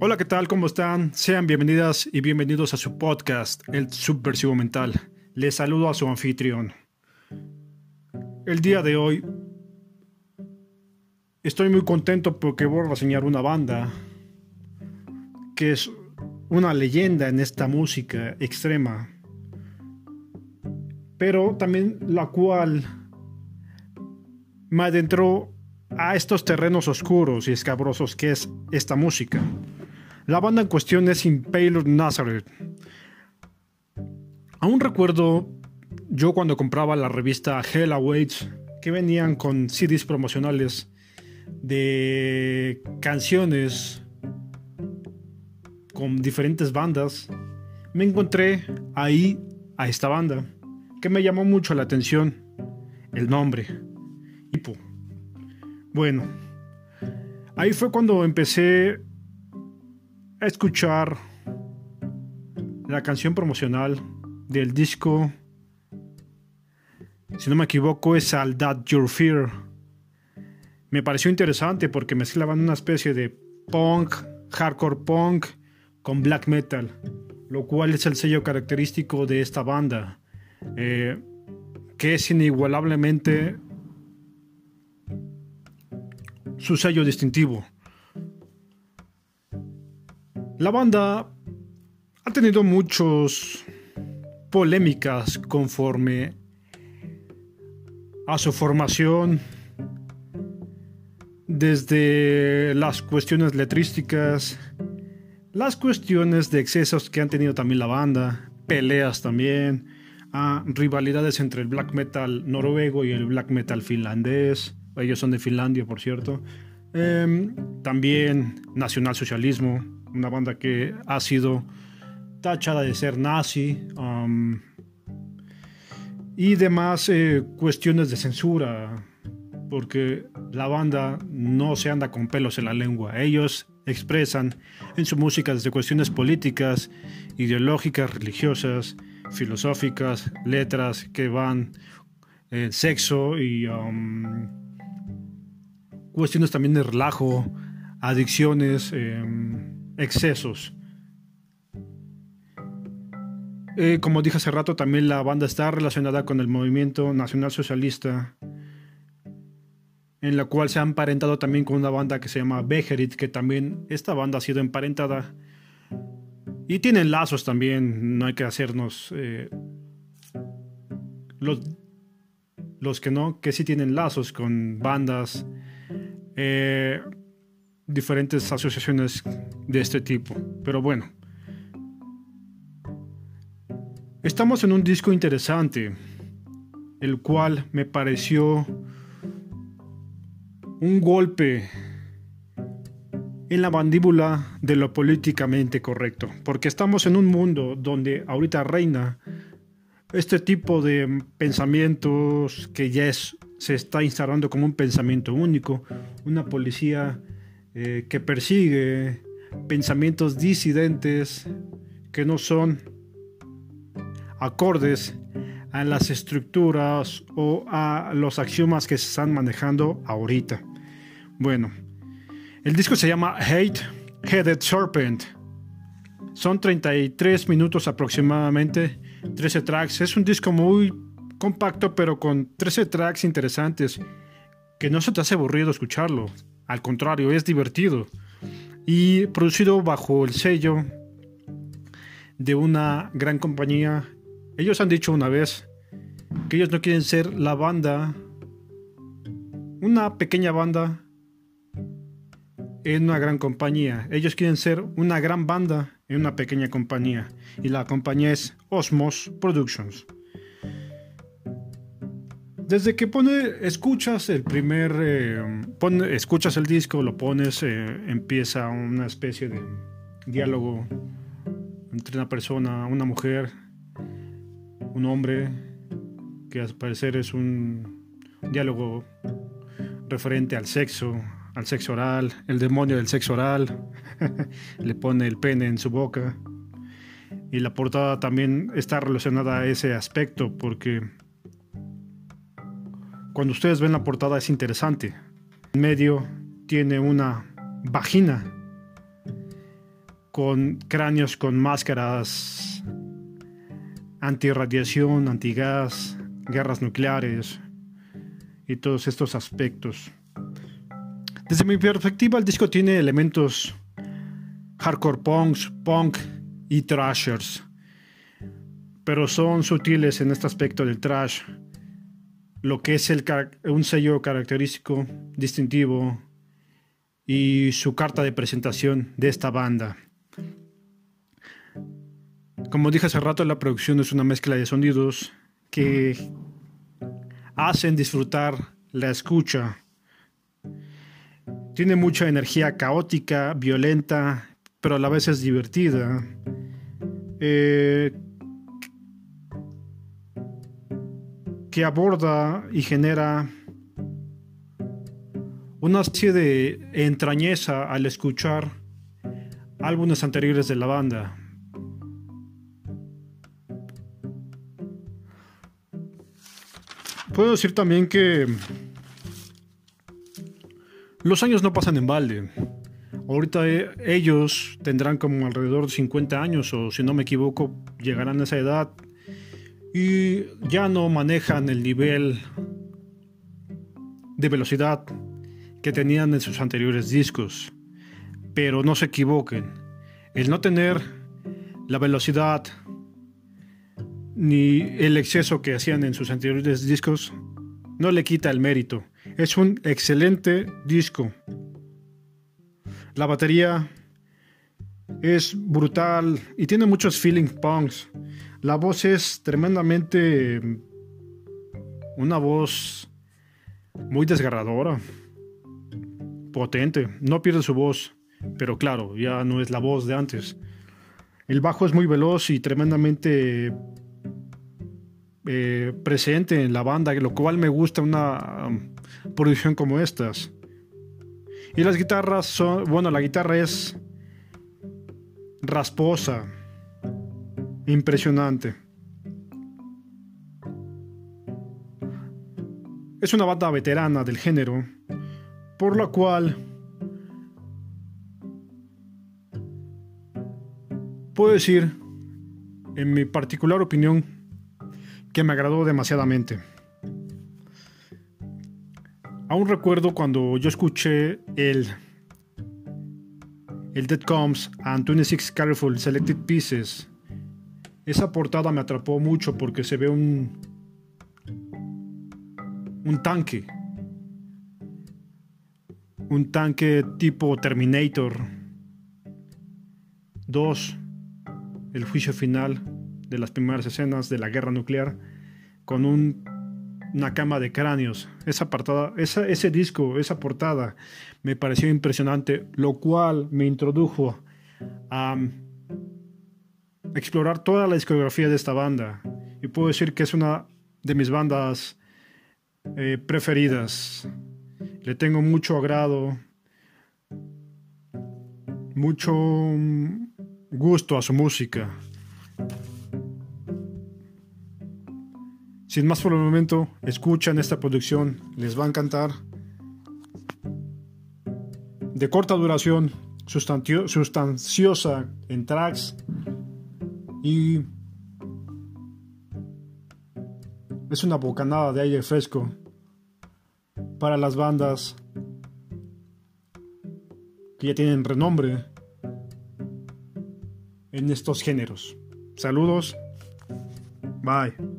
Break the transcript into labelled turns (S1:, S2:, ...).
S1: Hola, ¿qué tal? ¿Cómo están? Sean bienvenidas y bienvenidos a su podcast, El Subversivo Mental. Les saludo a su anfitrión. El día de hoy estoy muy contento porque voy a reseñar una banda que es una leyenda en esta música extrema, pero también la cual me adentró a estos terrenos oscuros y escabrosos que es esta música. La banda en cuestión es Impaler Nazareth. Aún recuerdo yo cuando compraba la revista Hell Awaits que venían con CDs promocionales de canciones con diferentes bandas, me encontré ahí a esta banda que me llamó mucho la atención el nombre. Hipo. Bueno, ahí fue cuando empecé a escuchar la canción promocional del disco, si no me equivoco, es All That Your Fear. Me pareció interesante porque mezclaban una especie de punk, hardcore punk con black metal, lo cual es el sello característico de esta banda, eh, que es inigualablemente su sello distintivo. La banda ha tenido muchas polémicas conforme a su formación, desde las cuestiones letrísticas, las cuestiones de excesos que han tenido también la banda, peleas también, rivalidades entre el black metal noruego y el black metal finlandés, ellos son de Finlandia por cierto, em, también nacionalsocialismo, una banda que ha sido tachada de ser nazi um, y demás eh, cuestiones de censura, porque la banda no se anda con pelos en la lengua. Ellos expresan en su música desde cuestiones políticas, ideológicas, religiosas, filosóficas, letras que van en sexo y um, cuestiones también de relajo, adicciones. Em, excesos. Eh, como dije hace rato, también la banda está relacionada con el movimiento nacional socialista, en la cual se ha emparentado también con una banda que se llama Bejerit, que también esta banda ha sido emparentada. Y tienen lazos también, no hay que hacernos... Eh, los, los que no, que sí tienen lazos con bandas. Eh, diferentes asociaciones de este tipo. Pero bueno. Estamos en un disco interesante, el cual me pareció un golpe en la mandíbula de lo políticamente correcto, porque estamos en un mundo donde ahorita reina este tipo de pensamientos que ya es, se está instalando como un pensamiento único, una policía eh, que persigue pensamientos disidentes que no son acordes a las estructuras o a los axiomas que se están manejando ahorita. Bueno, el disco se llama Hate Headed Serpent. Son 33 minutos aproximadamente, 13 tracks. Es un disco muy compacto, pero con 13 tracks interesantes que no se te hace aburrido escucharlo. Al contrario, es divertido. Y producido bajo el sello de una gran compañía. Ellos han dicho una vez que ellos no quieren ser la banda, una pequeña banda en una gran compañía. Ellos quieren ser una gran banda en una pequeña compañía. Y la compañía es Osmos Productions. Desde que pone, escuchas el primer, eh, escuchas el disco, lo pones, eh, empieza una especie de diálogo entre una persona, una mujer, un hombre, que al parecer es un diálogo referente al sexo, al sexo oral, el demonio del sexo oral, le pone el pene en su boca. Y la portada también está relacionada a ese aspecto porque cuando ustedes ven la portada es interesante. En medio tiene una vagina. con cráneos con máscaras antirradiación, antigas, guerras nucleares y todos estos aspectos. Desde mi perspectiva, el disco tiene elementos hardcore punks, punk y trashers, pero son sutiles en este aspecto del trash, lo que es un sello característico, distintivo y su carta de presentación de esta banda. Como dije hace rato, la producción es una mezcla de sonidos que hacen disfrutar la escucha. Tiene mucha energía caótica, violenta, pero a la vez es divertida. Eh, que aborda y genera una especie de entrañeza al escuchar álbumes anteriores de la banda. Puedo decir también que los años no pasan en balde. Ahorita eh, ellos tendrán como alrededor de 50 años o si no me equivoco llegarán a esa edad y ya no manejan el nivel de velocidad que tenían en sus anteriores discos. Pero no se equivoquen, el no tener la velocidad ni el exceso que hacían en sus anteriores discos no le quita el mérito. Es un excelente disco. La batería es brutal y tiene muchos feeling punks. La voz es tremendamente una voz muy desgarradora, potente. No pierde su voz, pero claro, ya no es la voz de antes. El bajo es muy veloz y tremendamente eh, presente en la banda, lo cual me gusta una um, producción como estas. Y las guitarras son, bueno, la guitarra es rasposa, impresionante. Es una banda veterana del género, por la cual puedo decir, en mi particular opinión, que me agradó demasiadamente. Aún recuerdo cuando yo escuché el el Dead Comes and 26 Careful Selected Pieces. Esa portada me atrapó mucho porque se ve un un tanque. Un tanque tipo Terminator 2. El juicio final de las primeras escenas de la guerra nuclear con una cama de cráneos. Esa, portada, ese disco, esa portada me pareció impresionante, lo cual me introdujo a explorar toda la discografía de esta banda. Y puedo decir que es una de mis bandas eh, preferidas. Le tengo mucho agrado, mucho gusto a su música. Sin más por el momento, escuchan esta producción, les va a encantar. De corta duración, sustanciosa en tracks y es una bocanada de aire fresco para las bandas que ya tienen renombre en estos géneros. Saludos. Bye.